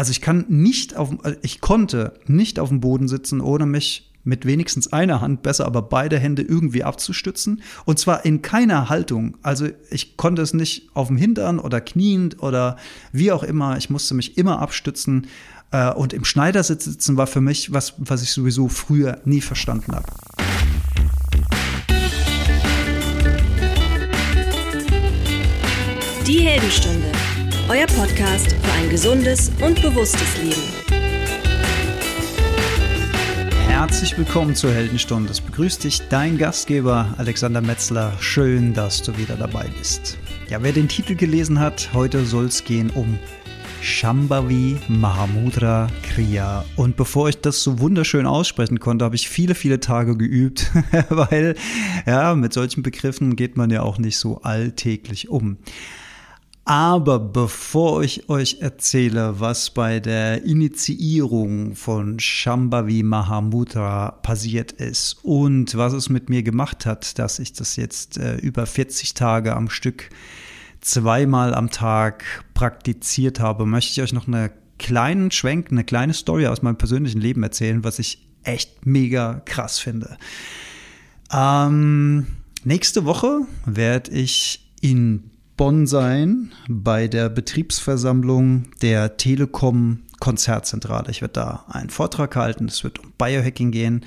also ich kann nicht auf, äh, ich konnte nicht auf dem Boden sitzen, ohne mich mit wenigstens einer Hand, besser aber beide Hände irgendwie abzustützen. Und zwar in keiner Haltung. Also ich konnte es nicht auf dem Hintern oder kniend oder wie auch immer. Ich musste mich immer abstützen. Äh, und im Schneidersitz sitzen war für mich was, was ich sowieso früher nie verstanden habe. Die Heldenstunde. Euer Podcast für ein gesundes und bewusstes Leben. Herzlich willkommen zur Heldenstunde. Es begrüßt dich dein Gastgeber Alexander Metzler. Schön, dass du wieder dabei bist. Ja, wer den Titel gelesen hat, heute soll es gehen um Shambhavi Mahamudra Kriya. Und bevor ich das so wunderschön aussprechen konnte, habe ich viele, viele Tage geübt, weil ja, mit solchen Begriffen geht man ja auch nicht so alltäglich um. Aber bevor ich euch erzähle, was bei der Initiierung von Shambhavi Mahamudra passiert ist und was es mit mir gemacht hat, dass ich das jetzt äh, über 40 Tage am Stück zweimal am Tag praktiziert habe, möchte ich euch noch eine kleinen Schwenk, eine kleine Story aus meinem persönlichen Leben erzählen, was ich echt mega krass finde. Ähm, nächste Woche werde ich in Bonn sein bei der Betriebsversammlung der Telekom Konzertzentrale. Ich werde da einen Vortrag halten. Es wird um Biohacking gehen.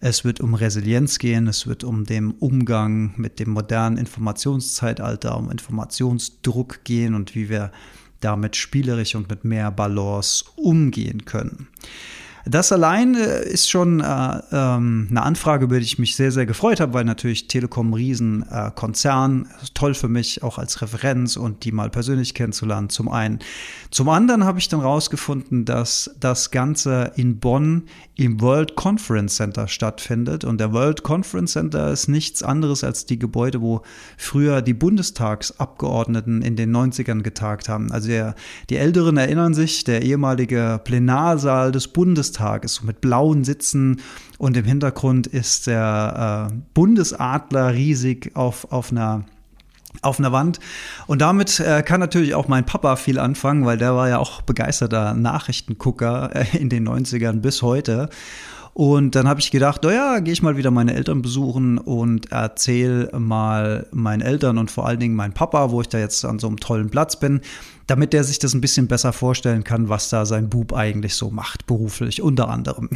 Es wird um Resilienz gehen. Es wird um den Umgang mit dem modernen Informationszeitalter, um Informationsdruck gehen und wie wir damit spielerisch und mit mehr Balance umgehen können. Das allein äh, ist schon äh, ähm, eine Anfrage, über die ich mich sehr, sehr gefreut habe, weil natürlich Telekom Riesenkonzern, äh, toll für mich auch als Referenz und die mal persönlich kennenzulernen, zum einen. Zum anderen habe ich dann rausgefunden, dass das Ganze in Bonn im World Conference Center stattfindet. Und der World Conference Center ist nichts anderes als die Gebäude, wo früher die Bundestagsabgeordneten in den 90ern getagt haben. Also der, die Älteren erinnern sich, der ehemalige Plenarsaal des Bundestags Bundestages mit blauen Sitzen und im Hintergrund ist der äh, Bundesadler riesig auf, auf einer auf einer Wand. Und damit äh, kann natürlich auch mein Papa viel anfangen, weil der war ja auch begeisterter Nachrichtengucker äh, in den 90ern bis heute. Und dann habe ich gedacht, naja, gehe ich mal wieder meine Eltern besuchen und erzähle mal meinen Eltern und vor allen Dingen meinen Papa, wo ich da jetzt an so einem tollen Platz bin, damit der sich das ein bisschen besser vorstellen kann, was da sein Bub eigentlich so macht, beruflich unter anderem.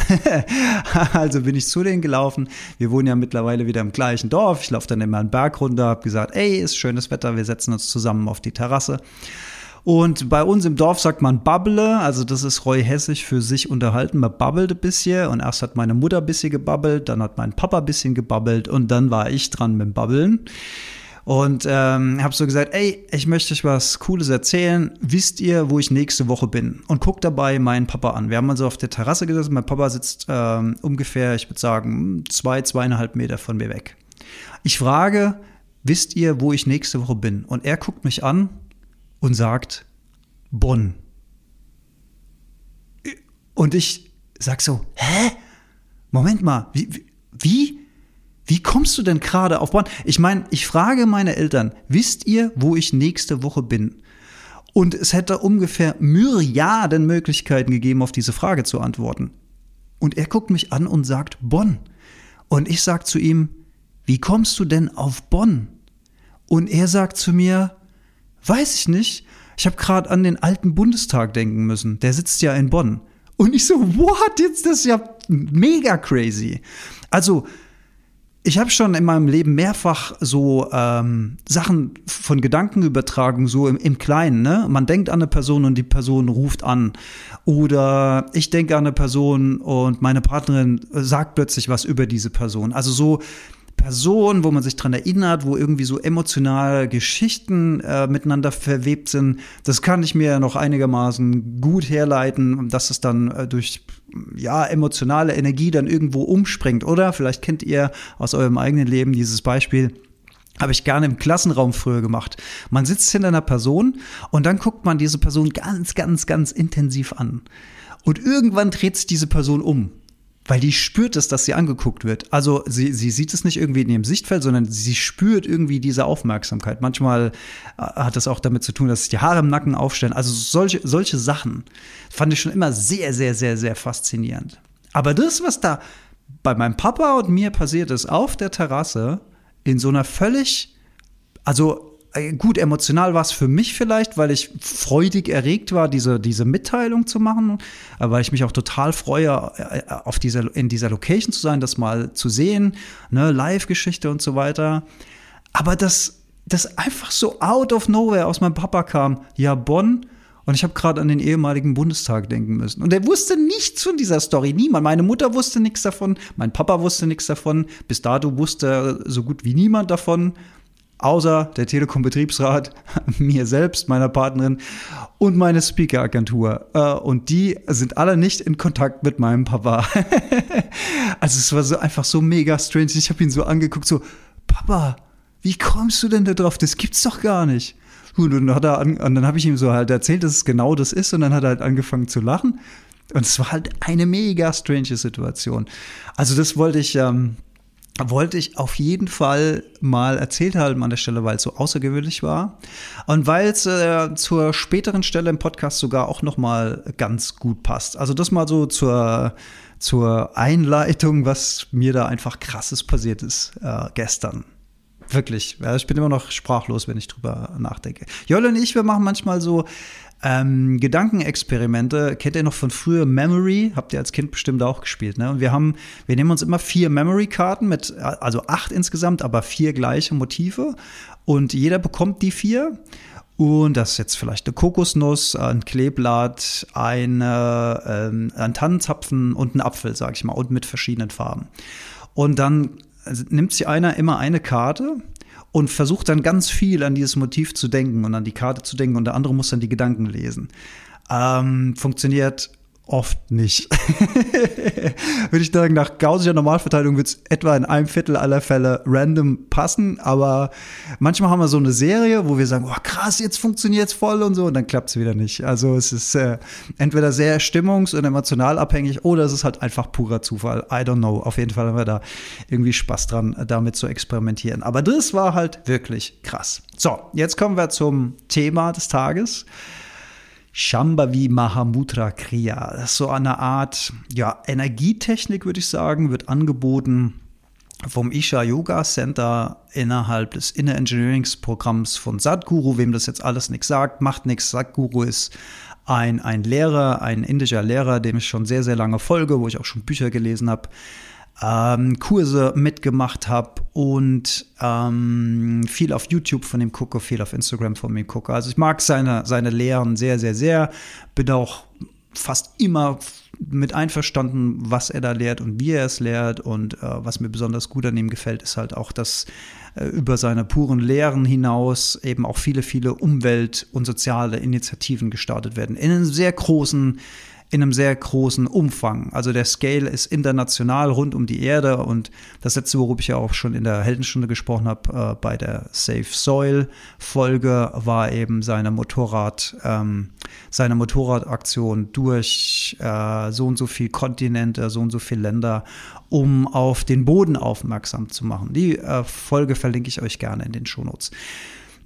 also bin ich zu denen gelaufen. Wir wohnen ja mittlerweile wieder im gleichen Dorf. Ich laufe dann immer einen Berg runter, habe gesagt, ey, ist schönes Wetter, wir setzen uns zusammen auf die Terrasse. Und bei uns im Dorf sagt man Babble, also das ist Roy Hessig für sich unterhalten. Man babbelt ein bisschen und erst hat meine Mutter ein bisschen gebabbelt, dann hat mein Papa ein bisschen gebabbelt und dann war ich dran mit dem Babbeln. Und ähm, habe so gesagt, ey, ich möchte euch was Cooles erzählen. Wisst ihr, wo ich nächste Woche bin? Und guckt dabei meinen Papa an. Wir haben also auf der Terrasse gesessen. Mein Papa sitzt ähm, ungefähr, ich würde sagen, zwei, zweieinhalb Meter von mir weg. Ich frage, wisst ihr, wo ich nächste Woche bin? Und er guckt mich an und sagt Bonn. Und ich sag so, hä? Moment mal, wie, wie? Wie kommst du denn gerade auf Bonn? Ich meine, ich frage meine Eltern, wisst ihr, wo ich nächste Woche bin? Und es hätte ungefähr Myriaden Möglichkeiten gegeben, auf diese Frage zu antworten. Und er guckt mich an und sagt Bonn. Und ich sag zu ihm, wie kommst du denn auf Bonn? Und er sagt zu mir, Weiß ich nicht. Ich habe gerade an den alten Bundestag denken müssen. Der sitzt ja in Bonn. Und ich so, what? Jetzt das ist ja mega crazy. Also, ich habe schon in meinem Leben mehrfach so ähm, Sachen von Gedankenübertragung so im, im Kleinen. Ne? Man denkt an eine Person und die Person ruft an. Oder ich denke an eine Person und meine Partnerin sagt plötzlich was über diese Person. Also so Person, wo man sich dran erinnert, wo irgendwie so emotionale Geschichten äh, miteinander verwebt sind. Das kann ich mir noch einigermaßen gut herleiten, dass es dann äh, durch ja emotionale Energie dann irgendwo umspringt. Oder vielleicht kennt ihr aus eurem eigenen Leben dieses Beispiel. Habe ich gerne im Klassenraum früher gemacht. Man sitzt hinter einer Person und dann guckt man diese Person ganz, ganz, ganz intensiv an. Und irgendwann dreht sich diese Person um weil die spürt es, dass sie angeguckt wird. Also sie, sie sieht es nicht irgendwie in ihrem Sichtfeld, sondern sie spürt irgendwie diese Aufmerksamkeit. Manchmal äh, hat das auch damit zu tun, dass sich die Haare im Nacken aufstellen. Also solche, solche Sachen fand ich schon immer sehr, sehr, sehr, sehr faszinierend. Aber das, was da bei meinem Papa und mir passiert ist, auf der Terrasse, in so einer völlig, also gut, emotional war es für mich vielleicht, weil ich freudig erregt war, diese, diese Mitteilung zu machen, äh, weil ich mich auch total freue, äh, auf dieser, in dieser Location zu sein, das mal zu sehen, ne, Live-Geschichte und so weiter. Aber das, das einfach so out of nowhere aus meinem Papa kam, ja, Bonn, und ich habe gerade an den ehemaligen Bundestag denken müssen. Und er wusste nichts von dieser Story. Niemand. Meine Mutter wusste nichts davon. Mein Papa wusste nichts davon. Bis dato wusste so gut wie niemand davon außer der Telekom-Betriebsrat, mir selbst, meiner Partnerin und meine Speaker-Agentur. Äh, und die sind alle nicht in Kontakt mit meinem Papa. also es war so einfach so mega strange. Ich habe ihn so angeguckt, so, Papa, wie kommst du denn da drauf? Das gibt's doch gar nicht. Und dann, hat er an, und dann habe ich ihm so halt erzählt, dass es genau das ist. Und dann hat er halt angefangen zu lachen. Und es war halt eine mega strange Situation. Also das wollte ich, ähm, wollte ich auf jeden Fall mal erzählt haben an der Stelle, weil es so außergewöhnlich war und weil es äh, zur späteren Stelle im Podcast sogar auch noch mal ganz gut passt. Also das mal so zur zur Einleitung, was mir da einfach krasses passiert ist äh, gestern. Wirklich, ich bin immer noch sprachlos, wenn ich drüber nachdenke. Jolle und ich, wir machen manchmal so ähm, Gedankenexperimente kennt ihr noch von früher Memory? Habt ihr als Kind bestimmt auch gespielt, ne? Und wir haben, wir nehmen uns immer vier Memory-Karten mit, also acht insgesamt, aber vier gleiche Motive. Und jeder bekommt die vier. Und das ist jetzt vielleicht eine Kokosnuss, ein Kleeblatt, eine, ähm, ein Tannenzapfen und ein Apfel, sag ich mal, und mit verschiedenen Farben. Und dann nimmt sich einer immer eine Karte und versucht dann ganz viel an dieses Motiv zu denken und an die Karte zu denken und der andere muss dann die Gedanken lesen. Ähm, funktioniert Oft nicht. Würde ich sagen, nach gaussischer Normalverteilung wird es etwa in einem Viertel aller Fälle random passen, aber manchmal haben wir so eine Serie, wo wir sagen, oh krass, jetzt funktioniert es voll und so, und dann klappt es wieder nicht. Also es ist äh, entweder sehr stimmungs- und emotional abhängig oder es ist halt einfach purer Zufall. I don't know. Auf jeden Fall haben wir da irgendwie Spaß dran, damit zu experimentieren. Aber das war halt wirklich krass. So, jetzt kommen wir zum Thema des Tages. Shambhavi Mahamudra Kriya. So eine Art ja, Energietechnik, würde ich sagen, wird angeboten vom Isha Yoga Center innerhalb des Inner Engineerings Programms von Sadhguru. Wem das jetzt alles nichts sagt, macht nichts. Sadhguru ist ein, ein Lehrer, ein indischer Lehrer, dem ich schon sehr, sehr lange folge, wo ich auch schon Bücher gelesen habe ähm, Kurse mitgemacht habe und ähm, viel auf YouTube von ihm gucke, viel auf Instagram von ihm gucke. Also ich mag seine, seine Lehren sehr, sehr, sehr. Bin auch fast immer mit einverstanden, was er da lehrt und wie er es lehrt. Und äh, was mir besonders gut an ihm gefällt, ist halt auch, dass äh, über seine puren Lehren hinaus eben auch viele, viele Umwelt- und soziale Initiativen gestartet werden. In einem sehr großen in einem sehr großen Umfang. Also der Scale ist international rund um die Erde und das letzte, worüber ich ja auch schon in der Heldenstunde gesprochen habe, äh, bei der Safe Soil Folge, war eben seine Motorrad, ähm, seine Motorradaktion durch äh, so und so viele Kontinente, so und so viele Länder, um auf den Boden aufmerksam zu machen. Die äh, Folge verlinke ich euch gerne in den Shownotes.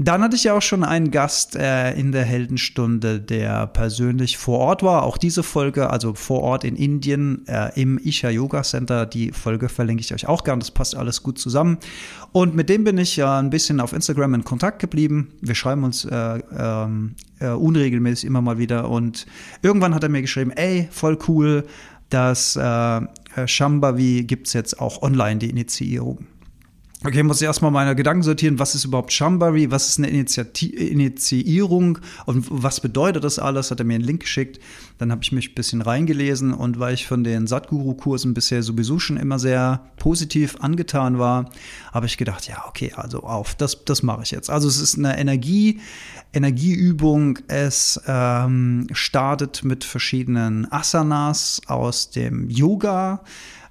Dann hatte ich ja auch schon einen Gast äh, in der Heldenstunde, der persönlich vor Ort war. Auch diese Folge, also vor Ort in Indien äh, im Isha Yoga Center, die Folge verlinke ich euch auch gern. Das passt alles gut zusammen. Und mit dem bin ich ja ein bisschen auf Instagram in Kontakt geblieben. Wir schreiben uns äh, ähm, äh, unregelmäßig immer mal wieder. Und irgendwann hat er mir geschrieben, ey, voll cool, dass äh, Shambhavi gibt es jetzt auch online, die Initiierung. Okay, muss ich erstmal meine Gedanken sortieren, was ist überhaupt Shambari, was ist eine Initiati Initiierung und was bedeutet das alles? Hat er mir einen Link geschickt. Dann habe ich mich ein bisschen reingelesen und weil ich von den Satguru-Kursen bisher sowieso schon immer sehr positiv angetan war, habe ich gedacht, ja, okay, also auf, das, das mache ich jetzt. Also es ist eine Energie, Energieübung. Es ähm, startet mit verschiedenen Asanas aus dem Yoga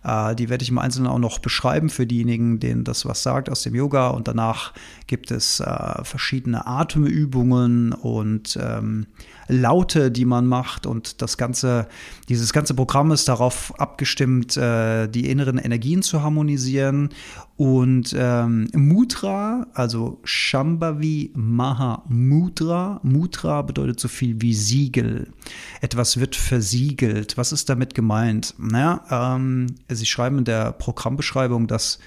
die werde ich im Einzelnen auch noch beschreiben für diejenigen, denen das was sagt aus dem Yoga. Und danach gibt es äh, verschiedene Atemübungen und ähm, Laute, die man macht. Und das ganze, dieses ganze Programm ist darauf abgestimmt, äh, die inneren Energien zu harmonisieren. Und ähm, Mudra, also Shambhavi Maha Mudra. Mudra bedeutet so viel wie Siegel. Etwas wird versiegelt. Was ist damit gemeint? Naja, ähm, Sie schreiben in der Programmbeschreibung, dass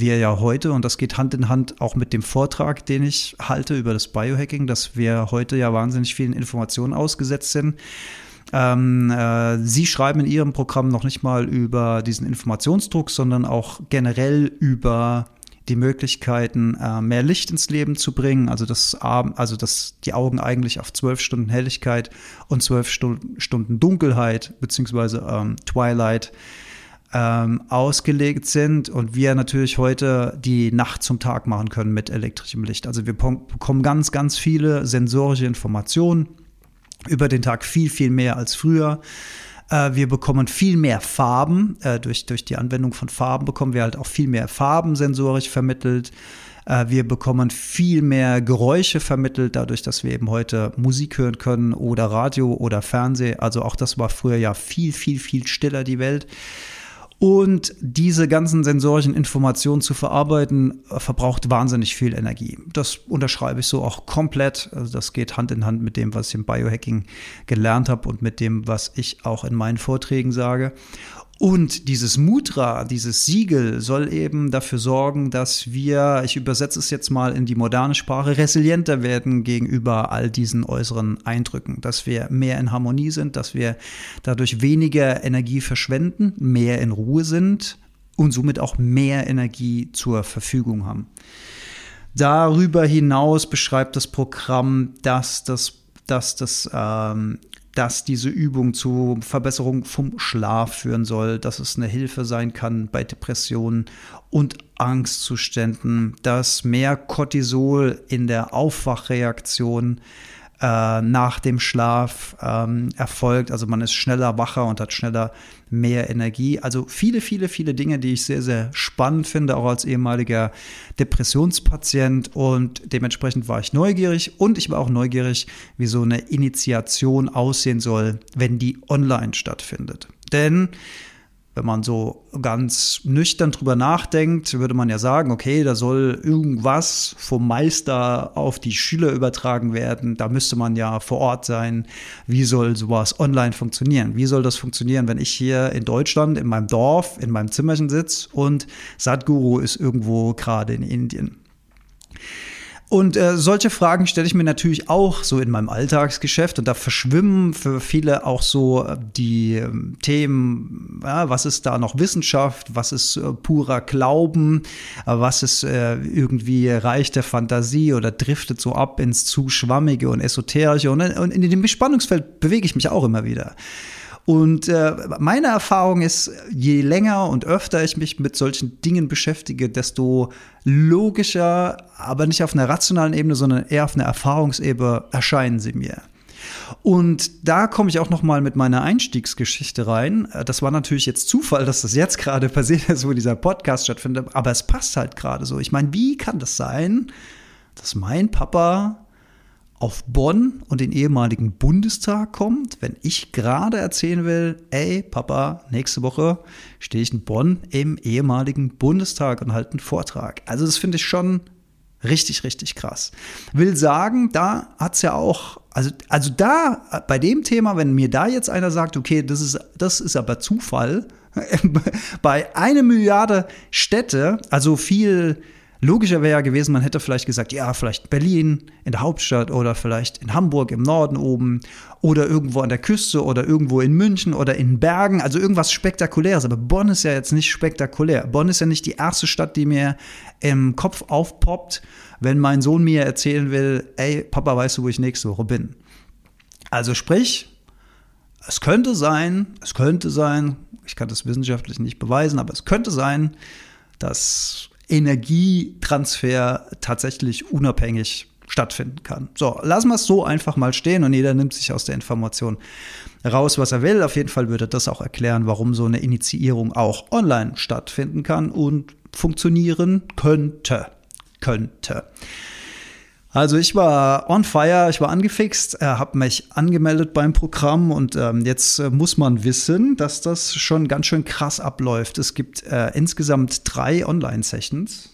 wir ja heute, und das geht Hand in Hand auch mit dem Vortrag, den ich halte über das Biohacking, dass wir heute ja wahnsinnig vielen Informationen ausgesetzt sind. Ähm, äh, Sie schreiben in Ihrem Programm noch nicht mal über diesen Informationsdruck, sondern auch generell über die Möglichkeiten, äh, mehr Licht ins Leben zu bringen, also dass, also dass die Augen eigentlich auf zwölf Stunden Helligkeit und zwölf Stunden Dunkelheit beziehungsweise ähm, Twilight ähm, ausgelegt sind und wir natürlich heute die Nacht zum Tag machen können mit elektrischem Licht. Also wir bekommen ganz, ganz viele sensorische Informationen über den Tag, viel, viel mehr als früher. Äh, wir bekommen viel mehr Farben. Äh, durch, durch die Anwendung von Farben bekommen wir halt auch viel mehr Farben sensorisch vermittelt. Äh, wir bekommen viel mehr Geräusche vermittelt, dadurch, dass wir eben heute Musik hören können oder Radio oder Fernsehen. Also auch das war früher ja viel, viel, viel stiller, die Welt. Und diese ganzen sensorischen Informationen zu verarbeiten, äh, verbraucht wahnsinnig viel Energie. Das unterschreibe ich so auch komplett. Also das geht Hand in Hand mit dem, was ich im Biohacking gelernt habe und mit dem, was ich auch in meinen Vorträgen sage. Und dieses Mudra, dieses Siegel soll eben dafür sorgen, dass wir, ich übersetze es jetzt mal in die moderne Sprache, resilienter werden gegenüber all diesen äußeren Eindrücken, dass wir mehr in Harmonie sind, dass wir dadurch weniger Energie verschwenden, mehr in Ruhe sind und somit auch mehr Energie zur Verfügung haben. Darüber hinaus beschreibt das Programm, dass das dass das ähm, dass diese Übung zu Verbesserung vom Schlaf führen soll, dass es eine Hilfe sein kann bei Depressionen und Angstzuständen, dass mehr Cortisol in der Aufwachreaktion äh, nach dem Schlaf ähm, erfolgt. Also man ist schneller wacher und hat schneller mehr Energie. Also viele, viele, viele Dinge, die ich sehr, sehr spannend finde, auch als ehemaliger Depressionspatient. Und dementsprechend war ich neugierig und ich war auch neugierig, wie so eine Initiation aussehen soll, wenn die online stattfindet. Denn wenn man so ganz nüchtern drüber nachdenkt, würde man ja sagen, okay, da soll irgendwas vom Meister auf die Schüler übertragen werden. Da müsste man ja vor Ort sein. Wie soll sowas online funktionieren? Wie soll das funktionieren, wenn ich hier in Deutschland, in meinem Dorf, in meinem Zimmerchen sitze und Sadhguru ist irgendwo gerade in Indien? Und äh, solche Fragen stelle ich mir natürlich auch so in meinem Alltagsgeschäft. Und da verschwimmen für viele auch so äh, die äh, Themen, ja, was ist da noch Wissenschaft, was ist äh, purer Glauben, äh, was ist äh, irgendwie Reich der Fantasie oder driftet so ab ins zu schwammige und esoterische? Und, und in dem Spannungsfeld bewege ich mich auch immer wieder. Und äh, meine Erfahrung ist, je länger und öfter ich mich mit solchen Dingen beschäftige, desto logischer, aber nicht auf einer rationalen Ebene, sondern eher auf einer Erfahrungsebene erscheinen sie mir. Und da komme ich auch noch mal mit meiner Einstiegsgeschichte rein. Das war natürlich jetzt Zufall, dass das jetzt gerade passiert ist, wo dieser Podcast stattfindet, aber es passt halt gerade so. Ich meine, wie kann das sein, dass mein Papa auf Bonn und den ehemaligen Bundestag kommt, wenn ich gerade erzählen will, ey Papa, nächste Woche stehe ich in Bonn im ehemaligen Bundestag und halte einen Vortrag. Also das finde ich schon richtig, richtig krass. Will sagen, da hat es ja auch, also, also da, bei dem Thema, wenn mir da jetzt einer sagt, okay, das ist, das ist aber Zufall, bei einer Milliarde Städte, also viel Logischer wäre ja gewesen, man hätte vielleicht gesagt, ja, vielleicht Berlin in der Hauptstadt oder vielleicht in Hamburg im Norden oben oder irgendwo an der Küste oder irgendwo in München oder in Bergen, also irgendwas Spektakuläres. Aber Bonn ist ja jetzt nicht spektakulär. Bonn ist ja nicht die erste Stadt, die mir im Kopf aufpoppt, wenn mein Sohn mir erzählen will, ey, Papa, weißt du, wo ich nächste Woche bin? Also sprich, es könnte sein, es könnte sein, ich kann das wissenschaftlich nicht beweisen, aber es könnte sein, dass Energietransfer tatsächlich unabhängig stattfinden kann. So, lassen wir es so einfach mal stehen und jeder nimmt sich aus der Information raus, was er will. Auf jeden Fall würde das auch erklären, warum so eine Initiierung auch online stattfinden kann und funktionieren könnte. Könnte. Also ich war on fire, ich war angefixt, äh, habe mich angemeldet beim Programm und ähm, jetzt äh, muss man wissen, dass das schon ganz schön krass abläuft. Es gibt äh, insgesamt drei Online-Sessions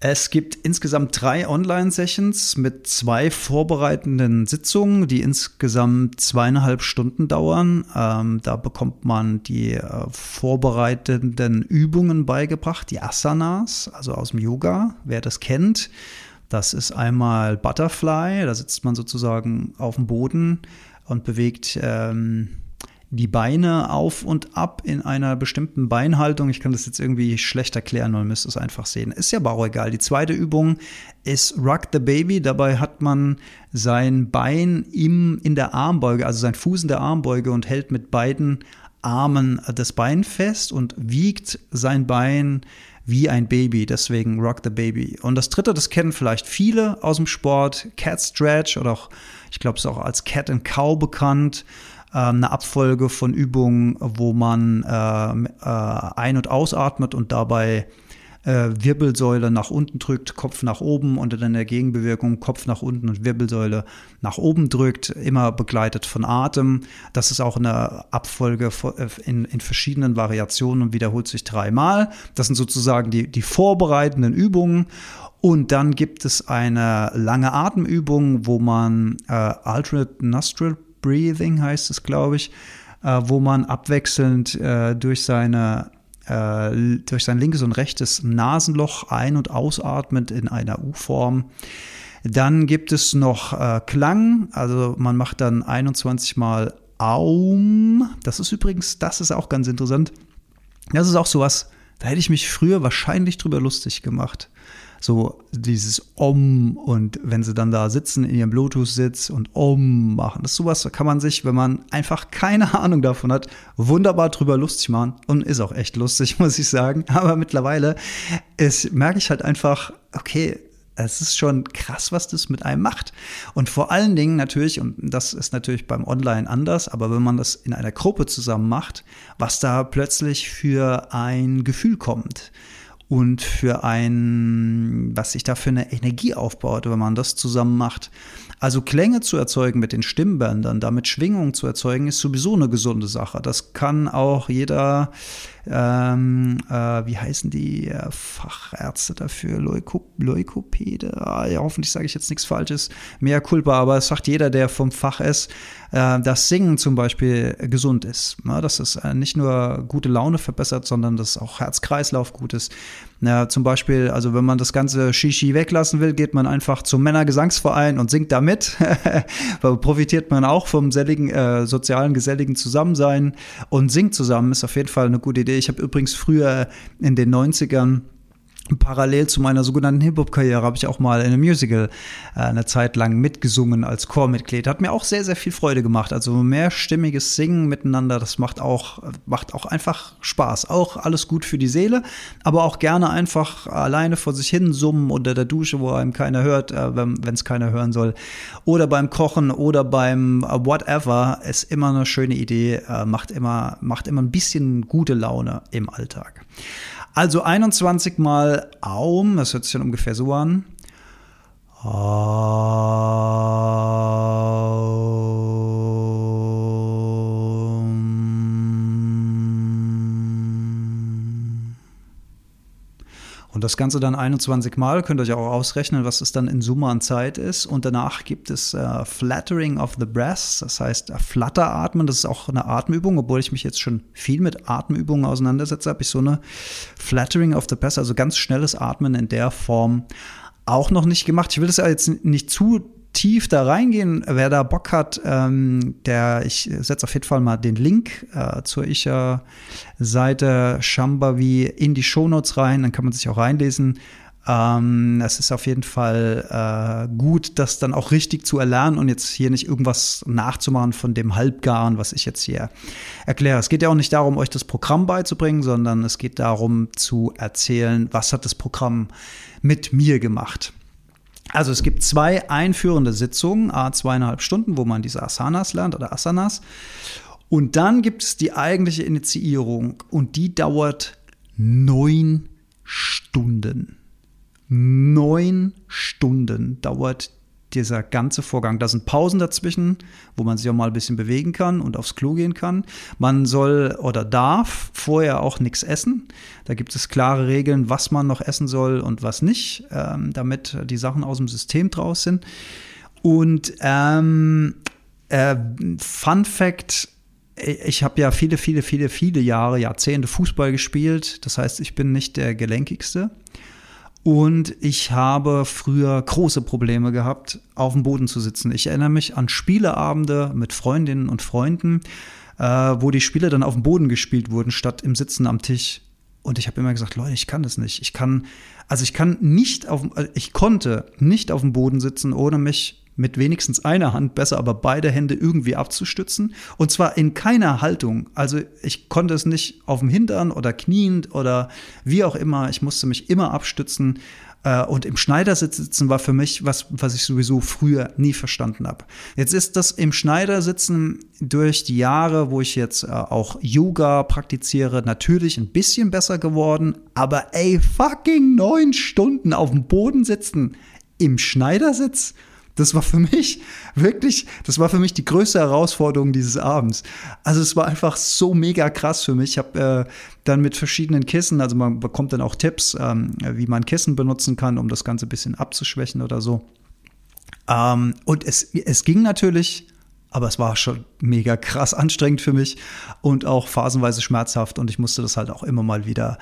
Es gibt insgesamt drei Online-Sessions mit zwei vorbereitenden Sitzungen, die insgesamt zweieinhalb Stunden dauern. Ähm, da bekommt man die äh, vorbereitenden Übungen beigebracht, die Asanas, also aus dem Yoga, wer das kennt. Das ist einmal Butterfly, da sitzt man sozusagen auf dem Boden und bewegt ähm, die Beine auf und ab in einer bestimmten Beinhaltung. Ich kann das jetzt irgendwie schlecht erklären, man müsste es einfach sehen. Ist ja aber auch egal. Die zweite Übung ist Rock the Baby. Dabei hat man sein Bein im, in der Armbeuge, also sein Fuß in der Armbeuge und hält mit beiden Armen das Bein fest und wiegt sein Bein wie ein Baby, deswegen Rock the Baby. Und das dritte, das kennen vielleicht viele aus dem Sport, Cat Stretch oder auch, ich glaube, es ist auch als Cat and Cow bekannt. Ähm, eine Abfolge von Übungen, wo man ähm, äh, ein- und ausatmet und dabei äh, Wirbelsäule nach unten drückt, Kopf nach oben und dann in der Gegenbewegung Kopf nach unten und Wirbelsäule nach oben drückt, immer begleitet von Atem. Das ist auch eine Abfolge äh, in, in verschiedenen Variationen und wiederholt sich dreimal. Das sind sozusagen die, die vorbereitenden Übungen. Und dann gibt es eine lange Atemübung, wo man äh, Alternate Nostril Breathing heißt es, glaube ich, äh, wo man abwechselnd äh, durch seine äh, durch sein linkes und rechtes Nasenloch ein- und ausatmet in einer U-Form. Dann gibt es noch äh, Klang, also man macht dann 21 Mal Aum. Das ist übrigens, das ist auch ganz interessant. Das ist auch sowas, da hätte ich mich früher wahrscheinlich drüber lustig gemacht so dieses Om und wenn sie dann da sitzen in ihrem Bluetooth-Sitz und Om machen. Das ist sowas, da kann man sich, wenn man einfach keine Ahnung davon hat, wunderbar drüber lustig machen und ist auch echt lustig, muss ich sagen. Aber mittlerweile ist, merke ich halt einfach, okay, es ist schon krass, was das mit einem macht. Und vor allen Dingen natürlich, und das ist natürlich beim Online anders, aber wenn man das in einer Gruppe zusammen macht, was da plötzlich für ein Gefühl kommt und für ein, was sich da für eine Energie aufbaut, wenn man das zusammen macht. Also Klänge zu erzeugen mit den Stimmbändern, damit Schwingung zu erzeugen, ist sowieso eine gesunde Sache. Das kann auch jeder, ähm, äh, wie heißen die äh, Fachärzte dafür? Leuko Leukopäde? Ah, ja, hoffentlich sage ich jetzt nichts Falsches. Mehr Culpa, aber es sagt jeder, der vom Fach ist, äh, dass Singen zum Beispiel gesund ist. Ja, dass es äh, nicht nur gute Laune verbessert, sondern dass auch Herz-Kreislauf gut ist. Ja, zum Beispiel, also wenn man das ganze Shishi weglassen will, geht man einfach zum Männergesangsverein und singt da mit. da profitiert man auch vom selligen, äh, sozialen, geselligen Zusammensein und singt zusammen ist auf jeden Fall eine gute Idee. Ich habe übrigens früher in den 90ern Parallel zu meiner sogenannten Hip-Hop-Karriere habe ich auch mal in einem Musical äh, eine Zeit lang mitgesungen als Chormitglied. Hat mir auch sehr, sehr viel Freude gemacht. Also mehrstimmiges Singen miteinander, das macht auch, macht auch einfach Spaß. Auch alles gut für die Seele, aber auch gerne einfach alleine vor sich hin summen unter der Dusche, wo einem keiner hört, äh, wenn es keiner hören soll. Oder beim Kochen oder beim äh, Whatever ist immer eine schöne Idee, äh, macht, immer, macht immer ein bisschen gute Laune im Alltag. Also 21 mal Aum, das hört sich dann ungefähr so an. Und das Ganze dann 21 Mal, könnt ihr euch auch ausrechnen, was es dann in Summe an Zeit ist. Und danach gibt es äh, Flattering of the Breast, das heißt äh, Flatteratmen. Das ist auch eine Atemübung, obwohl ich mich jetzt schon viel mit Atemübungen auseinandersetze, habe ich so eine Flattering of the Breast, also ganz schnelles Atmen in der Form auch noch nicht gemacht. Ich will das jetzt nicht zu tief da reingehen, wer da Bock hat, ähm, der, ich setze auf jeden Fall mal den Link äh, zur Isha-Seite Shambavi in die Shownotes rein, dann kann man sich auch reinlesen. Ähm, es ist auf jeden Fall äh, gut, das dann auch richtig zu erlernen und jetzt hier nicht irgendwas nachzumachen von dem Halbgaren, was ich jetzt hier erkläre. Es geht ja auch nicht darum, euch das Programm beizubringen, sondern es geht darum zu erzählen, was hat das Programm mit mir gemacht. Also es gibt zwei einführende Sitzungen, a zweieinhalb Stunden, wo man diese Asanas lernt oder Asanas. Und dann gibt es die eigentliche Initiierung und die dauert neun Stunden. Neun Stunden dauert dieser ganze Vorgang. Da sind Pausen dazwischen, wo man sich auch mal ein bisschen bewegen kann und aufs Klo gehen kann. Man soll oder darf vorher auch nichts essen. Da gibt es klare Regeln, was man noch essen soll und was nicht, ähm, damit die Sachen aus dem System draus sind. Und ähm, äh, Fun Fact, ich habe ja viele, viele, viele, viele Jahre, Jahrzehnte Fußball gespielt. Das heißt, ich bin nicht der gelenkigste. Und ich habe früher große Probleme gehabt, auf dem Boden zu sitzen. Ich erinnere mich an Spieleabende mit Freundinnen und Freunden, äh, wo die Spiele dann auf dem Boden gespielt wurden, statt im Sitzen am Tisch. Und ich habe immer gesagt, Leute, ich kann das nicht. Ich kann, also ich kann nicht auf, ich konnte nicht auf dem Boden sitzen, ohne mich mit wenigstens einer Hand, besser aber beide Hände irgendwie abzustützen. Und zwar in keiner Haltung. Also ich konnte es nicht auf dem Hintern oder kniend oder wie auch immer. Ich musste mich immer abstützen. Äh, und im Schneidersitz sitzen war für mich was, was ich sowieso früher nie verstanden habe. Jetzt ist das im Schneidersitzen durch die Jahre, wo ich jetzt äh, auch Yoga praktiziere, natürlich ein bisschen besser geworden. Aber ey, fucking neun Stunden auf dem Boden sitzen im Schneidersitz das war für mich wirklich, das war für mich die größte Herausforderung dieses Abends. Also es war einfach so mega krass für mich. Ich habe äh, dann mit verschiedenen Kissen, also man bekommt dann auch Tipps, ähm, wie man Kissen benutzen kann, um das Ganze ein bisschen abzuschwächen oder so. Ähm, und es, es ging natürlich, aber es war schon mega krass anstrengend für mich und auch phasenweise schmerzhaft und ich musste das halt auch immer mal wieder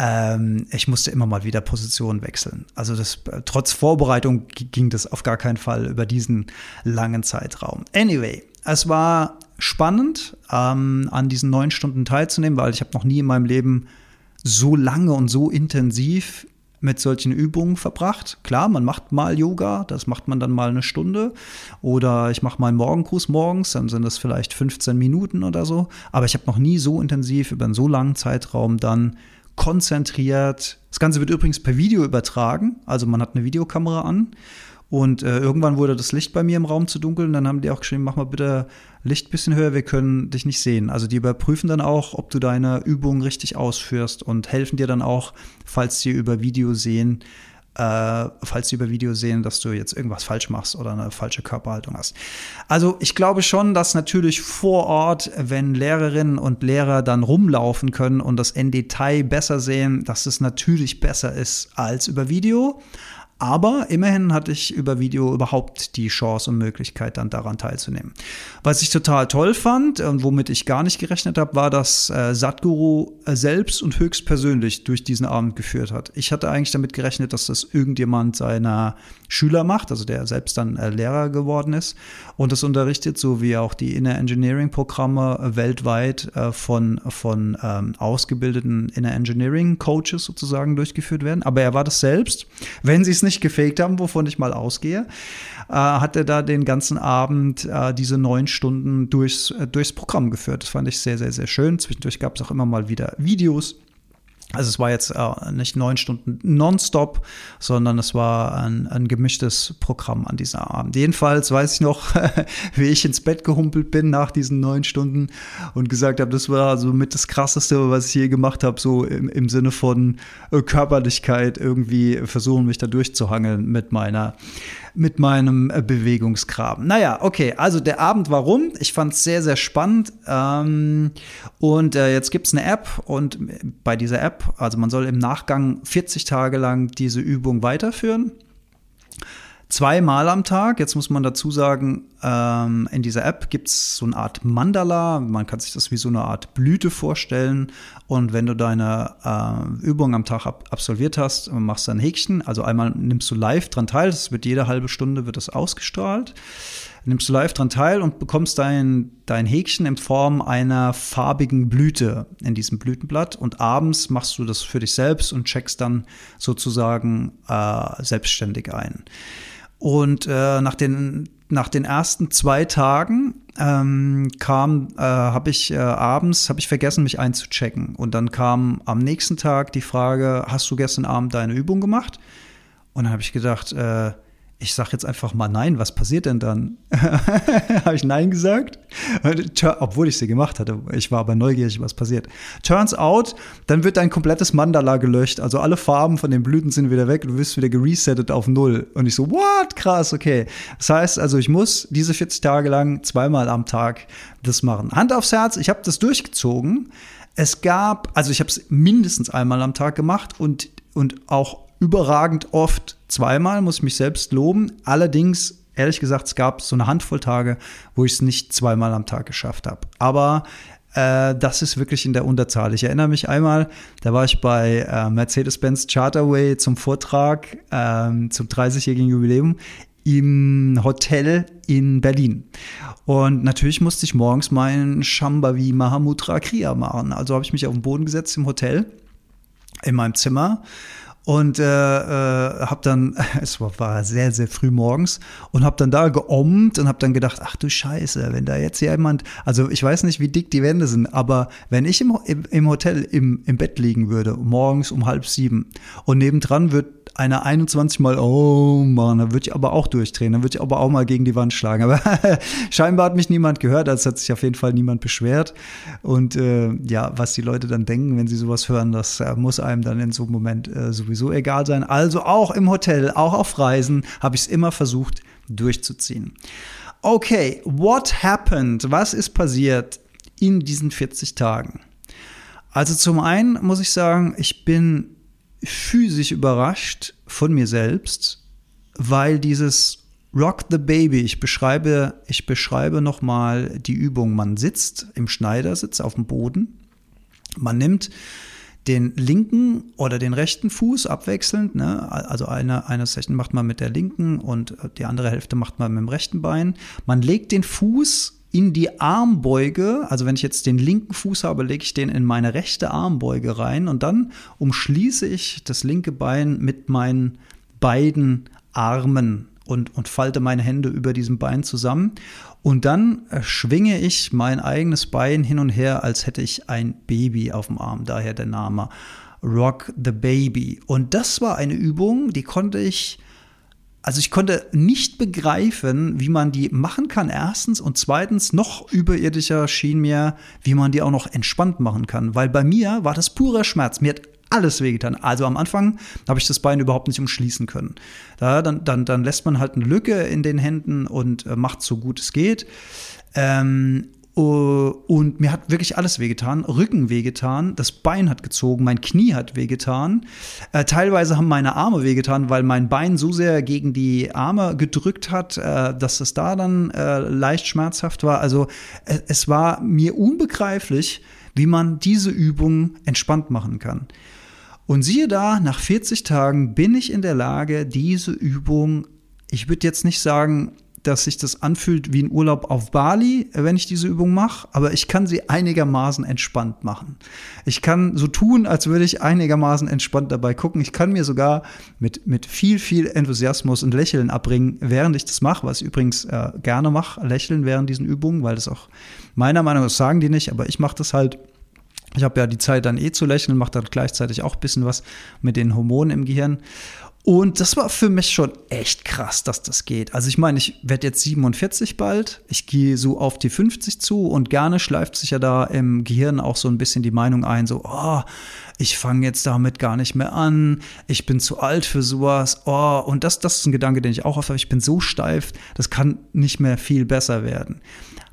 ähm, ich musste immer mal wieder Position wechseln. Also das, trotz Vorbereitung ging das auf gar keinen Fall über diesen langen Zeitraum. Anyway, es war spannend, ähm, an diesen neun Stunden teilzunehmen, weil ich habe noch nie in meinem Leben so lange und so intensiv mit solchen Übungen verbracht. Klar, man macht mal Yoga, das macht man dann mal eine Stunde. Oder ich mache mal einen Morgengruß morgens, dann sind das vielleicht 15 Minuten oder so. Aber ich habe noch nie so intensiv über einen so langen Zeitraum dann konzentriert. Das Ganze wird übrigens per Video übertragen, also man hat eine Videokamera an. Und äh, irgendwann wurde das Licht bei mir im Raum zu dunkel und dann haben die auch geschrieben, mach mal bitte Licht ein bisschen höher, wir können dich nicht sehen. Also die überprüfen dann auch, ob du deine Übungen richtig ausführst und helfen dir dann auch, falls sie über Video sehen, äh, falls sie über Video sehen, dass du jetzt irgendwas falsch machst oder eine falsche Körperhaltung hast. Also ich glaube schon, dass natürlich vor Ort, wenn Lehrerinnen und Lehrer dann rumlaufen können und das in Detail besser sehen, dass es natürlich besser ist als über Video. Aber immerhin hatte ich über Video überhaupt die Chance und Möglichkeit, dann daran teilzunehmen. Was ich total toll fand und womit ich gar nicht gerechnet habe, war, dass äh, Satguru äh, selbst und höchstpersönlich durch diesen Abend geführt hat. Ich hatte eigentlich damit gerechnet, dass das irgendjemand seiner Schüler macht, also der selbst dann äh, Lehrer geworden ist und das unterrichtet, so wie auch die Inner Engineering Programme weltweit äh, von, von ähm, ausgebildeten Inner Engineering Coaches sozusagen durchgeführt werden. Aber er war das selbst. Wenn sie es nicht nicht gefaked haben, wovon ich mal ausgehe, äh, hat er da den ganzen Abend äh, diese neun Stunden durchs, äh, durchs Programm geführt. Das fand ich sehr, sehr, sehr schön. Zwischendurch gab es auch immer mal wieder Videos. Also es war jetzt äh, nicht neun Stunden nonstop, sondern es war ein, ein gemischtes Programm an diesem Abend. Jedenfalls weiß ich noch, wie ich ins Bett gehumpelt bin nach diesen neun Stunden und gesagt habe, das war so mit das Krasseste, was ich je gemacht habe, so im, im Sinne von äh, Körperlichkeit irgendwie versuchen, mich da durchzuhangeln mit meiner mit meinem äh, Bewegungsgraben. Naja, okay, also der Abend war rum. Ich fand es sehr, sehr spannend. Ähm, und äh, jetzt gibt es eine App und bei dieser App, also man soll im Nachgang 40 Tage lang diese Übung weiterführen zweimal am Tag. Jetzt muss man dazu sagen, ähm, in dieser App gibt es so eine Art Mandala. Man kann sich das wie so eine Art Blüte vorstellen. Und wenn du deine äh, Übung am Tag ab absolviert hast, machst du ein Häkchen. Also einmal nimmst du live dran teil. Das wird jede halbe Stunde wird das ausgestrahlt. nimmst du live dran teil und bekommst dein, dein Häkchen in Form einer farbigen Blüte in diesem Blütenblatt. Und abends machst du das für dich selbst und checkst dann sozusagen äh, selbstständig ein. Und äh, nach, den, nach den ersten zwei Tagen ähm, kam, äh, habe ich äh, abends, habe ich vergessen, mich einzuchecken. Und dann kam am nächsten Tag die Frage, hast du gestern Abend deine Übung gemacht? Und dann habe ich gedacht, äh, ich sage jetzt einfach mal nein, was passiert denn dann? Habe ich nein gesagt? Obwohl ich sie gemacht hatte. Ich war aber neugierig, was passiert. Turns out, dann wird dein komplettes Mandala gelöscht. Also alle Farben von den Blüten sind wieder weg. Du wirst wieder geresettet auf null. Und ich so, what? Krass, okay. Das heißt also, ich muss diese 40 Tage lang zweimal am Tag das machen. Hand aufs Herz, ich habe das durchgezogen. Es gab, also ich habe es mindestens einmal am Tag gemacht und, und auch überragend oft zweimal, muss ich mich selbst loben. Allerdings, ehrlich gesagt, es gab so eine Handvoll Tage, wo ich es nicht zweimal am Tag geschafft habe. Aber äh, das ist wirklich in der Unterzahl. Ich erinnere mich einmal, da war ich bei äh, Mercedes-Benz Charterway zum Vortrag äh, zum 30-jährigen Jubiläum im Hotel in Berlin. Und natürlich musste ich morgens meinen Shambhavi Mahamudra Kriya machen. Also habe ich mich auf den Boden gesetzt im Hotel, in meinem Zimmer und äh, äh, habe dann, es war sehr, sehr früh morgens und habe dann da geommt und habe dann gedacht, ach du Scheiße, wenn da jetzt jemand, also ich weiß nicht, wie dick die Wände sind, aber wenn ich im, im Hotel im, im Bett liegen würde, morgens um halb sieben und nebendran wird einer 21 Mal, oh Mann, da würde ich aber auch durchdrehen, dann würde ich aber auch mal gegen die Wand schlagen. Aber scheinbar hat mich niemand gehört, also hat sich auf jeden Fall niemand beschwert. Und äh, ja, was die Leute dann denken, wenn sie sowas hören, das äh, muss einem dann in so einem Moment äh, sowieso egal sein. Also auch im Hotel, auch auf Reisen habe ich es immer versucht durchzuziehen. Okay, what happened? Was ist passiert in diesen 40 Tagen? Also zum einen muss ich sagen, ich bin physisch überrascht von mir selbst, weil dieses Rock the Baby, ich beschreibe, ich beschreibe nochmal die Übung. Man sitzt im Schneidersitz auf dem Boden, man nimmt den linken oder den rechten Fuß abwechselnd, ne? also eine, eine Session macht man mit der linken und die andere Hälfte macht man mit dem rechten Bein. Man legt den Fuß in die Armbeuge, also wenn ich jetzt den linken Fuß habe, lege ich den in meine rechte Armbeuge rein und dann umschließe ich das linke Bein mit meinen beiden Armen und, und falte meine Hände über diesem Bein zusammen. Und dann äh, schwinge ich mein eigenes Bein hin und her, als hätte ich ein Baby auf dem Arm, daher der Name Rock the Baby. Und das war eine Übung, die konnte ich also ich konnte nicht begreifen, wie man die machen kann, erstens. Und zweitens, noch überirdischer schien mir, wie man die auch noch entspannt machen kann. Weil bei mir war das purer Schmerz. Mir hat alles wehgetan. Also am Anfang habe ich das Bein überhaupt nicht umschließen können. Da, dann, dann, dann lässt man halt eine Lücke in den Händen und äh, macht so gut es geht. Ähm, äh, und mir hat wirklich alles wehgetan. Rücken wehgetan, das Bein hat gezogen, mein Knie hat wehgetan. Äh, teilweise haben meine Arme wehgetan, weil mein Bein so sehr gegen die Arme gedrückt hat, äh, dass es da dann äh, leicht schmerzhaft war. Also äh, es war mir unbegreiflich, wie man diese Übung entspannt machen kann. Und siehe da, nach 40 Tagen bin ich in der Lage, diese Übung, ich würde jetzt nicht sagen, dass sich das anfühlt wie ein Urlaub auf Bali, wenn ich diese Übung mache, aber ich kann sie einigermaßen entspannt machen. Ich kann so tun, als würde ich einigermaßen entspannt dabei gucken. Ich kann mir sogar mit, mit viel, viel Enthusiasmus und Lächeln abbringen, während ich das mache, was ich übrigens äh, gerne mache, lächeln während diesen Übungen, weil das auch meiner Meinung nach sagen die nicht, aber ich mache das halt. Ich habe ja die Zeit dann eh zu lächeln, mache dann gleichzeitig auch ein bisschen was mit den Hormonen im Gehirn. Und das war für mich schon echt krass, dass das geht. Also ich meine, ich werde jetzt 47 bald, ich gehe so auf die 50 zu und gerne schleift sich ja da im Gehirn auch so ein bisschen die Meinung ein, so, oh, ich fange jetzt damit gar nicht mehr an, ich bin zu alt für sowas, oh, und das, das ist ein Gedanke, den ich auch oft habe, ich bin so steif, das kann nicht mehr viel besser werden.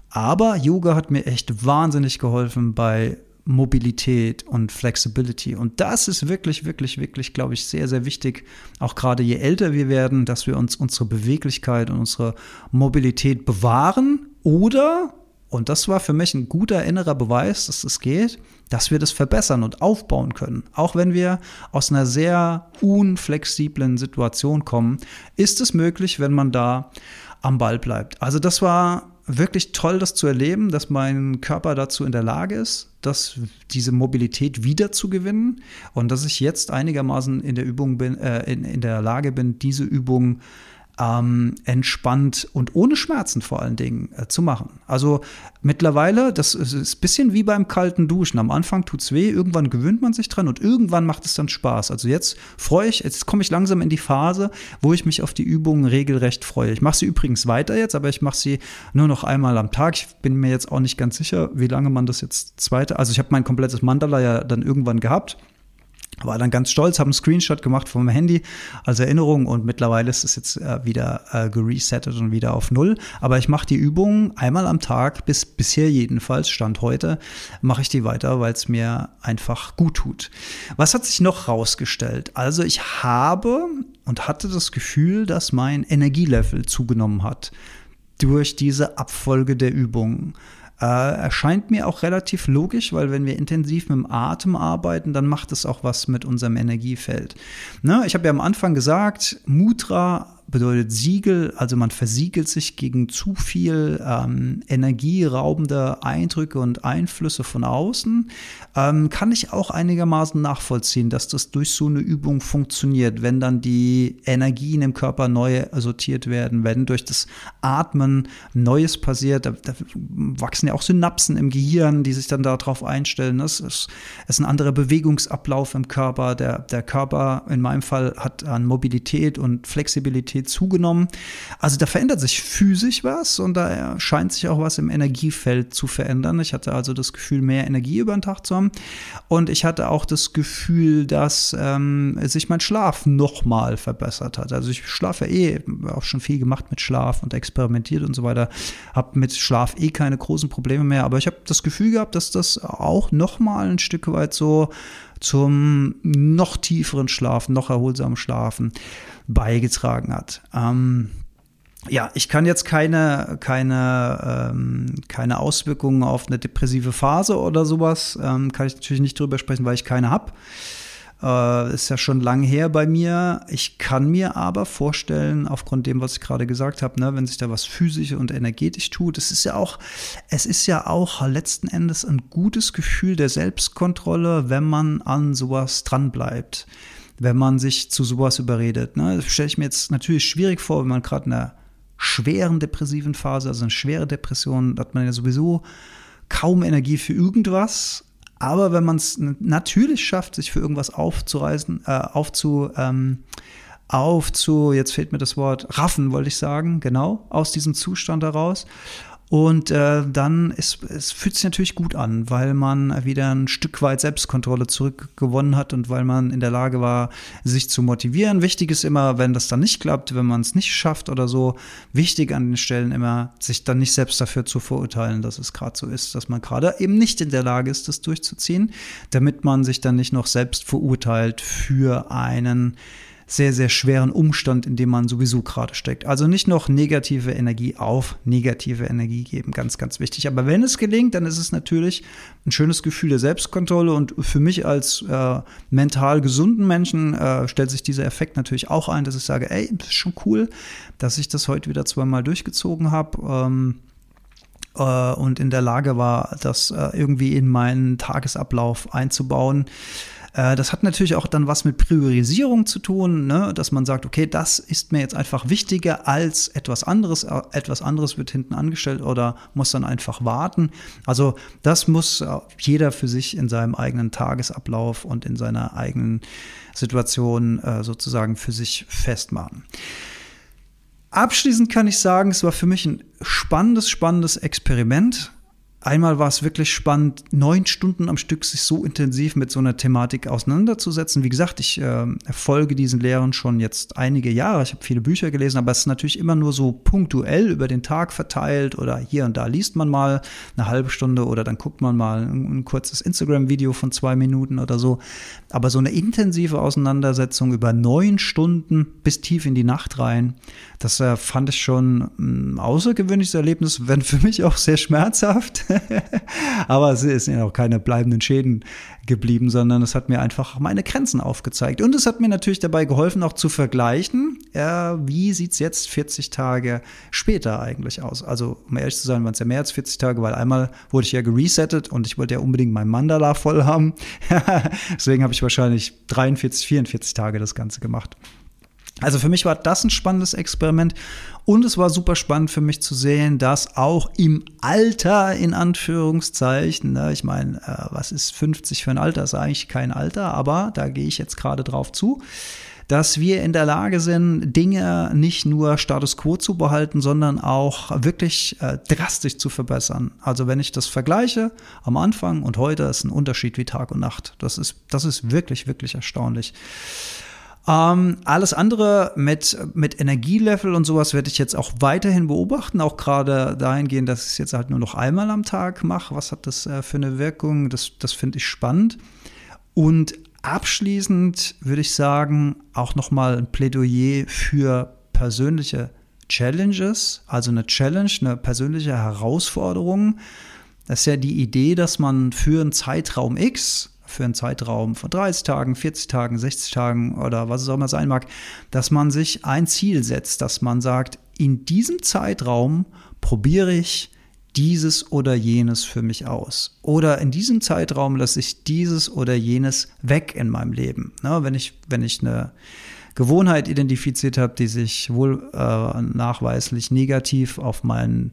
Aber Yoga hat mir echt wahnsinnig geholfen bei Mobilität und Flexibility. Und das ist wirklich, wirklich, wirklich, glaube ich, sehr, sehr wichtig, auch gerade je älter wir werden, dass wir uns unsere Beweglichkeit und unsere Mobilität bewahren oder, und das war für mich ein guter innerer Beweis, dass es geht, dass wir das verbessern und aufbauen können. Auch wenn wir aus einer sehr unflexiblen Situation kommen, ist es möglich, wenn man da am Ball bleibt. Also das war wirklich toll, das zu erleben, dass mein Körper dazu in der Lage ist, dass diese Mobilität wiederzugewinnen und dass ich jetzt einigermaßen in der Übung bin, äh, in, in der Lage bin, diese Übung ähm, entspannt und ohne Schmerzen vor allen Dingen äh, zu machen. Also mittlerweile, das ist ein bisschen wie beim kalten Duschen. Am Anfang tut es weh, irgendwann gewöhnt man sich dran und irgendwann macht es dann Spaß. Also jetzt freue ich, jetzt komme ich langsam in die Phase, wo ich mich auf die Übungen regelrecht freue. Ich mache sie übrigens weiter jetzt, aber ich mache sie nur noch einmal am Tag. Ich bin mir jetzt auch nicht ganz sicher, wie lange man das jetzt zweite, also ich habe mein komplettes Mandala ja dann irgendwann gehabt war dann ganz stolz, habe einen Screenshot gemacht vom Handy als Erinnerung und mittlerweile ist es jetzt äh, wieder äh, geresettet und wieder auf Null. Aber ich mache die Übungen einmal am Tag, bis bisher jedenfalls, Stand heute, mache ich die weiter, weil es mir einfach gut tut. Was hat sich noch rausgestellt? Also ich habe und hatte das Gefühl, dass mein Energielevel zugenommen hat durch diese Abfolge der Übungen. Äh, erscheint mir auch relativ logisch, weil wenn wir intensiv mit dem Atem arbeiten, dann macht es auch was mit unserem Energiefeld. Ne? Ich habe ja am Anfang gesagt, Mudra bedeutet Siegel, also man versiegelt sich gegen zu viel ähm, energieraubende Eindrücke und Einflüsse von außen. Ähm, kann ich auch einigermaßen nachvollziehen, dass das durch so eine Übung funktioniert, wenn dann die Energien im Körper neu sortiert werden, wenn durch das Atmen Neues passiert, da, da wachsen ja auch Synapsen im Gehirn, die sich dann darauf einstellen. Das ist, ist ein anderer Bewegungsablauf im Körper. Der, der Körper in meinem Fall hat an Mobilität und Flexibilität Intensität zugenommen. Also da verändert sich physisch was und da scheint sich auch was im Energiefeld zu verändern. Ich hatte also das Gefühl, mehr Energie über den Tag zu haben. Und ich hatte auch das Gefühl, dass ähm, sich mein Schlaf nochmal verbessert hat. Also ich schlafe eh, auch schon viel gemacht mit Schlaf und experimentiert und so weiter. Habe mit Schlaf eh keine großen Probleme mehr. Aber ich habe das Gefühl gehabt, dass das auch nochmal ein Stück weit so zum noch tieferen Schlafen, noch erholsamen Schlafen beigetragen hat. Ähm, ja, ich kann jetzt keine, keine, ähm, keine Auswirkungen auf eine depressive Phase oder sowas, ähm, kann ich natürlich nicht drüber sprechen, weil ich keine habe. Äh, ist ja schon lange her bei mir. Ich kann mir aber vorstellen, aufgrund dem, was ich gerade gesagt habe, ne, wenn sich da was physisch und energetisch tut, es ist ja auch, es ist ja auch letzten Endes ein gutes Gefühl der Selbstkontrolle, wenn man an sowas dranbleibt, wenn man sich zu sowas überredet. Ne? Das stelle ich mir jetzt natürlich schwierig vor, wenn man gerade in einer schweren depressiven Phase, also eine schwere Depression, hat man ja sowieso kaum Energie für irgendwas aber wenn man es natürlich schafft, sich für irgendwas aufzureißen, äh, aufzu, ähm, aufzu, jetzt fehlt mir das Wort, raffen, wollte ich sagen, genau, aus diesem Zustand heraus. Und äh, dann ist, es fühlt sich natürlich gut an, weil man wieder ein Stück weit Selbstkontrolle zurückgewonnen hat und weil man in der Lage war, sich zu motivieren. Wichtig ist immer, wenn das dann nicht klappt, wenn man es nicht schafft oder so, wichtig an den Stellen immer, sich dann nicht selbst dafür zu verurteilen, dass es gerade so ist, dass man gerade eben nicht in der Lage ist, das durchzuziehen, damit man sich dann nicht noch selbst verurteilt für einen sehr, sehr schweren Umstand, in dem man sowieso gerade steckt. Also nicht noch negative Energie auf negative Energie geben, ganz, ganz wichtig. Aber wenn es gelingt, dann ist es natürlich ein schönes Gefühl der Selbstkontrolle und für mich als äh, mental gesunden Menschen äh, stellt sich dieser Effekt natürlich auch ein, dass ich sage, ey, das ist schon cool, dass ich das heute wieder zweimal durchgezogen habe. Ähm, äh, und in der Lage war, das äh, irgendwie in meinen Tagesablauf einzubauen. Äh, das hat natürlich auch dann was mit Priorisierung zu tun, ne? dass man sagt, okay, das ist mir jetzt einfach wichtiger als etwas anderes. Äh, etwas anderes wird hinten angestellt oder muss dann einfach warten. Also das muss äh, jeder für sich in seinem eigenen Tagesablauf und in seiner eigenen Situation sozusagen für sich festmachen. Abschließend kann ich sagen, es war für mich ein spannendes, spannendes Experiment. Einmal war es wirklich spannend, neun Stunden am Stück sich so intensiv mit so einer Thematik auseinanderzusetzen. Wie gesagt, ich äh, folge diesen Lehren schon jetzt einige Jahre. Ich habe viele Bücher gelesen, aber es ist natürlich immer nur so punktuell über den Tag verteilt oder hier und da liest man mal eine halbe Stunde oder dann guckt man mal ein, ein kurzes Instagram-Video von zwei Minuten oder so. Aber so eine intensive Auseinandersetzung über neun Stunden bis tief in die Nacht rein, das äh, fand ich schon ein außergewöhnliches Erlebnis, wenn für mich auch sehr schmerzhaft. Aber es sind ja auch keine bleibenden Schäden geblieben, sondern es hat mir einfach meine Grenzen aufgezeigt. Und es hat mir natürlich dabei geholfen, auch zu vergleichen, äh, wie sieht es jetzt 40 Tage später eigentlich aus? Also, um ehrlich zu sein, waren es ja mehr als 40 Tage, weil einmal wurde ich ja geresettet und ich wollte ja unbedingt mein Mandala voll haben. Deswegen habe ich wahrscheinlich 43, 44 Tage das Ganze gemacht. Also für mich war das ein spannendes Experiment und es war super spannend für mich zu sehen, dass auch im Alter, in Anführungszeichen, ne, ich meine, äh, was ist 50 für ein Alter? Ist eigentlich kein Alter, aber da gehe ich jetzt gerade drauf zu, dass wir in der Lage sind, Dinge nicht nur Status quo zu behalten, sondern auch wirklich äh, drastisch zu verbessern. Also wenn ich das vergleiche am Anfang und heute ist ein Unterschied wie Tag und Nacht. Das ist, das ist wirklich, wirklich erstaunlich. Ähm, alles andere mit, mit Energielevel und sowas werde ich jetzt auch weiterhin beobachten, auch gerade dahingehend, dass ich es jetzt halt nur noch einmal am Tag mache. Was hat das äh, für eine Wirkung? Das, das finde ich spannend. Und abschließend würde ich sagen, auch nochmal ein Plädoyer für persönliche Challenges, also eine Challenge, eine persönliche Herausforderung. Das ist ja die Idee, dass man für einen Zeitraum X für einen Zeitraum von 30 Tagen, 40 Tagen, 60 Tagen oder was es auch immer sein mag, dass man sich ein Ziel setzt, dass man sagt, in diesem Zeitraum probiere ich dieses oder jenes für mich aus. Oder in diesem Zeitraum lasse ich dieses oder jenes weg in meinem Leben. Na, wenn, ich, wenn ich eine Gewohnheit identifiziert habe, die sich wohl äh, nachweislich negativ auf meinen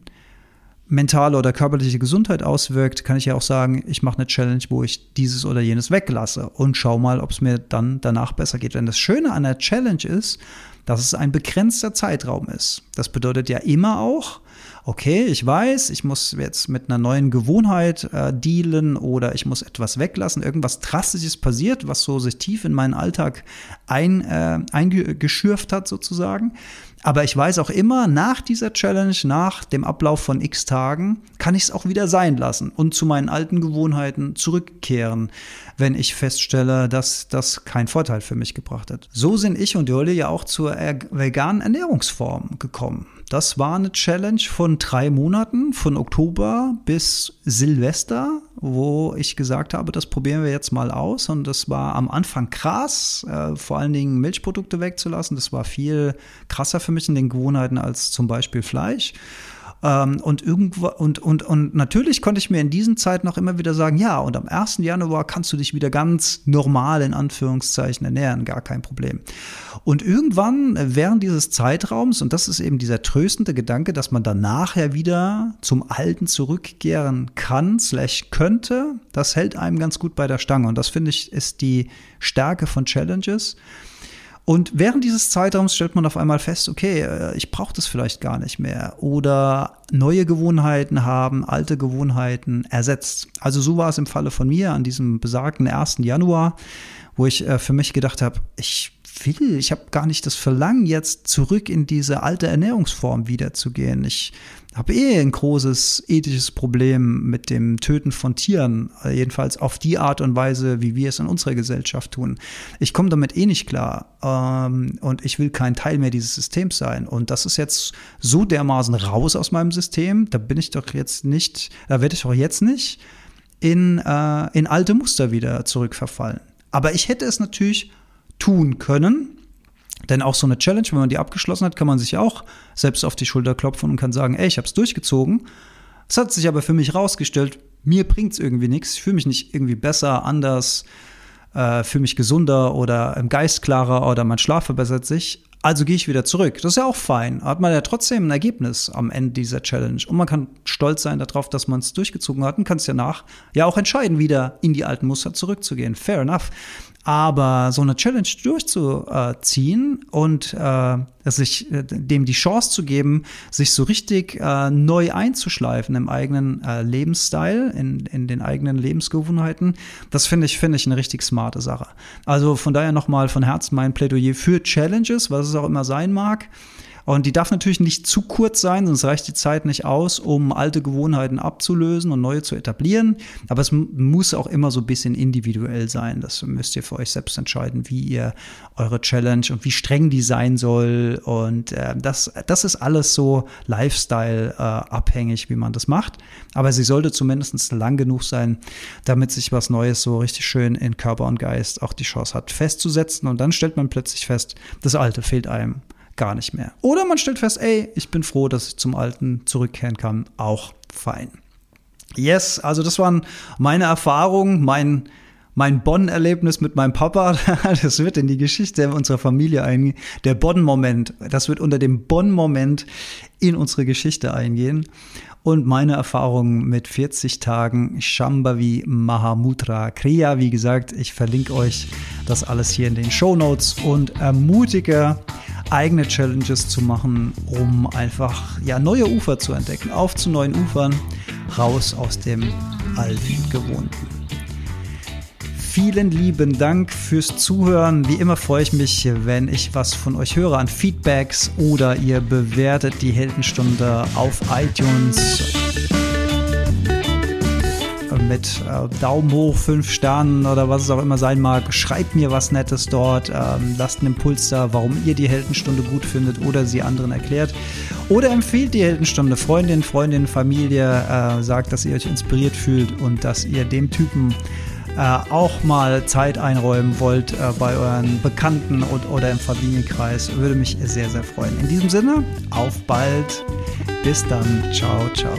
mentale oder körperliche Gesundheit auswirkt, kann ich ja auch sagen, ich mache eine Challenge, wo ich dieses oder jenes weglasse und schau mal, ob es mir dann danach besser geht. Denn das Schöne an der Challenge ist, dass es ein begrenzter Zeitraum ist. Das bedeutet ja immer auch, okay, ich weiß, ich muss jetzt mit einer neuen Gewohnheit äh, dealen oder ich muss etwas weglassen, irgendwas Drastisches passiert, was so sich tief in meinen Alltag ein, äh, eingeschürft hat sozusagen. Aber ich weiß auch immer, nach dieser Challenge, nach dem Ablauf von x Tagen, kann ich es auch wieder sein lassen und zu meinen alten Gewohnheiten zurückkehren, wenn ich feststelle, dass das keinen Vorteil für mich gebracht hat. So sind ich und Jolle ja auch zur veganen Ernährungsform gekommen. Das war eine Challenge von drei Monaten, von Oktober bis Silvester, wo ich gesagt habe, das probieren wir jetzt mal aus. Und das war am Anfang krass, äh, vor allen Dingen Milchprodukte wegzulassen. Das war viel krasser für mich in den Gewohnheiten als zum Beispiel Fleisch. Ähm, und irgendwo, und, und, und natürlich konnte ich mir in diesen Zeiten auch immer wieder sagen, ja, und am 1. Januar kannst du dich wieder ganz normal in Anführungszeichen ernähren, gar kein Problem. Und irgendwann während dieses Zeitraums, und das ist eben dieser tröstende Gedanke, dass man danach ja wieder zum Alten zurückkehren kann, slash könnte, das hält einem ganz gut bei der Stange. Und das finde ich ist die Stärke von Challenges. Und während dieses Zeitraums stellt man auf einmal fest, okay, äh, ich brauche das vielleicht gar nicht mehr. Oder neue Gewohnheiten haben alte Gewohnheiten ersetzt. Also so war es im Falle von mir an diesem besagten 1. Januar, wo ich äh, für mich gedacht habe, ich will, ich habe gar nicht das Verlangen, jetzt zurück in diese alte Ernährungsform wiederzugehen. Ich habe eh ein großes ethisches Problem mit dem Töten von Tieren, äh, jedenfalls auf die Art und Weise, wie wir es in unserer Gesellschaft tun. Ich komme damit eh nicht klar ähm, und ich will kein Teil mehr dieses Systems sein. Und das ist jetzt so dermaßen raus aus meinem System, da bin ich doch jetzt nicht, da werde ich doch jetzt nicht in, äh, in alte Muster wieder zurückverfallen. Aber ich hätte es natürlich tun können. Denn auch so eine Challenge, wenn man die abgeschlossen hat, kann man sich auch selbst auf die Schulter klopfen und kann sagen, ey, ich habe es durchgezogen. Es hat sich aber für mich rausgestellt, mir bringt es irgendwie nichts. Ich fühle mich nicht irgendwie besser, anders, äh, fühle mich gesunder oder im Geist klarer oder mein Schlaf verbessert sich. Also gehe ich wieder zurück. Das ist ja auch fein. Hat man ja trotzdem ein Ergebnis am Ende dieser Challenge. Und man kann stolz sein darauf, dass man es durchgezogen hat und kann es ja nach ja auch entscheiden, wieder in die alten Muster zurückzugehen. Fair enough. Aber so eine Challenge durchzuziehen und äh, sich äh, dem die Chance zu geben, sich so richtig äh, neu einzuschleifen im eigenen äh, Lebensstil, in, in den eigenen Lebensgewohnheiten, das finde ich, finde ich eine richtig smarte Sache. Also von daher nochmal von Herzen mein Plädoyer für Challenges, was es auch immer sein mag. Und die darf natürlich nicht zu kurz sein, sonst reicht die Zeit nicht aus, um alte Gewohnheiten abzulösen und neue zu etablieren. Aber es muss auch immer so ein bisschen individuell sein. Das müsst ihr für euch selbst entscheiden, wie ihr eure Challenge und wie streng die sein soll. Und äh, das, das ist alles so Lifestyle äh, abhängig, wie man das macht. Aber sie sollte zumindest lang genug sein, damit sich was Neues so richtig schön in Körper und Geist auch die Chance hat festzusetzen. Und dann stellt man plötzlich fest, das Alte fehlt einem gar nicht mehr. Oder man stellt fest, ey, ich bin froh, dass ich zum Alten zurückkehren kann. Auch fein. Yes, also das waren meine Erfahrungen, mein, mein Bonn-Erlebnis mit meinem Papa. Das wird in die Geschichte unserer Familie eingehen. Der Bonn-Moment, das wird unter dem Bonn-Moment in unsere Geschichte eingehen. Und meine Erfahrungen mit 40 Tagen Shambhavi Mahamudra Kriya. Wie gesagt, ich verlinke euch das alles hier in den Show Notes und ermutige eigene Challenges zu machen, um einfach ja, neue Ufer zu entdecken, auf zu neuen Ufern, raus aus dem alten Gewohnten. Vielen lieben Dank fürs Zuhören. Wie immer freue ich mich, wenn ich was von euch höre an Feedbacks oder ihr bewertet die Heldenstunde auf iTunes mit äh, Daumen hoch, fünf Sternen oder was es auch immer sein mag. Schreibt mir was Nettes dort, ähm, lasst einen Impuls da, warum ihr die Heldenstunde gut findet oder sie anderen erklärt. Oder empfiehlt die Heldenstunde Freundin, Freundin, Familie, äh, sagt, dass ihr euch inspiriert fühlt und dass ihr dem Typen äh, auch mal Zeit einräumen wollt äh, bei euren Bekannten und, oder im Familienkreis. Würde mich sehr, sehr freuen. In diesem Sinne, auf bald. Bis dann. Ciao, ciao.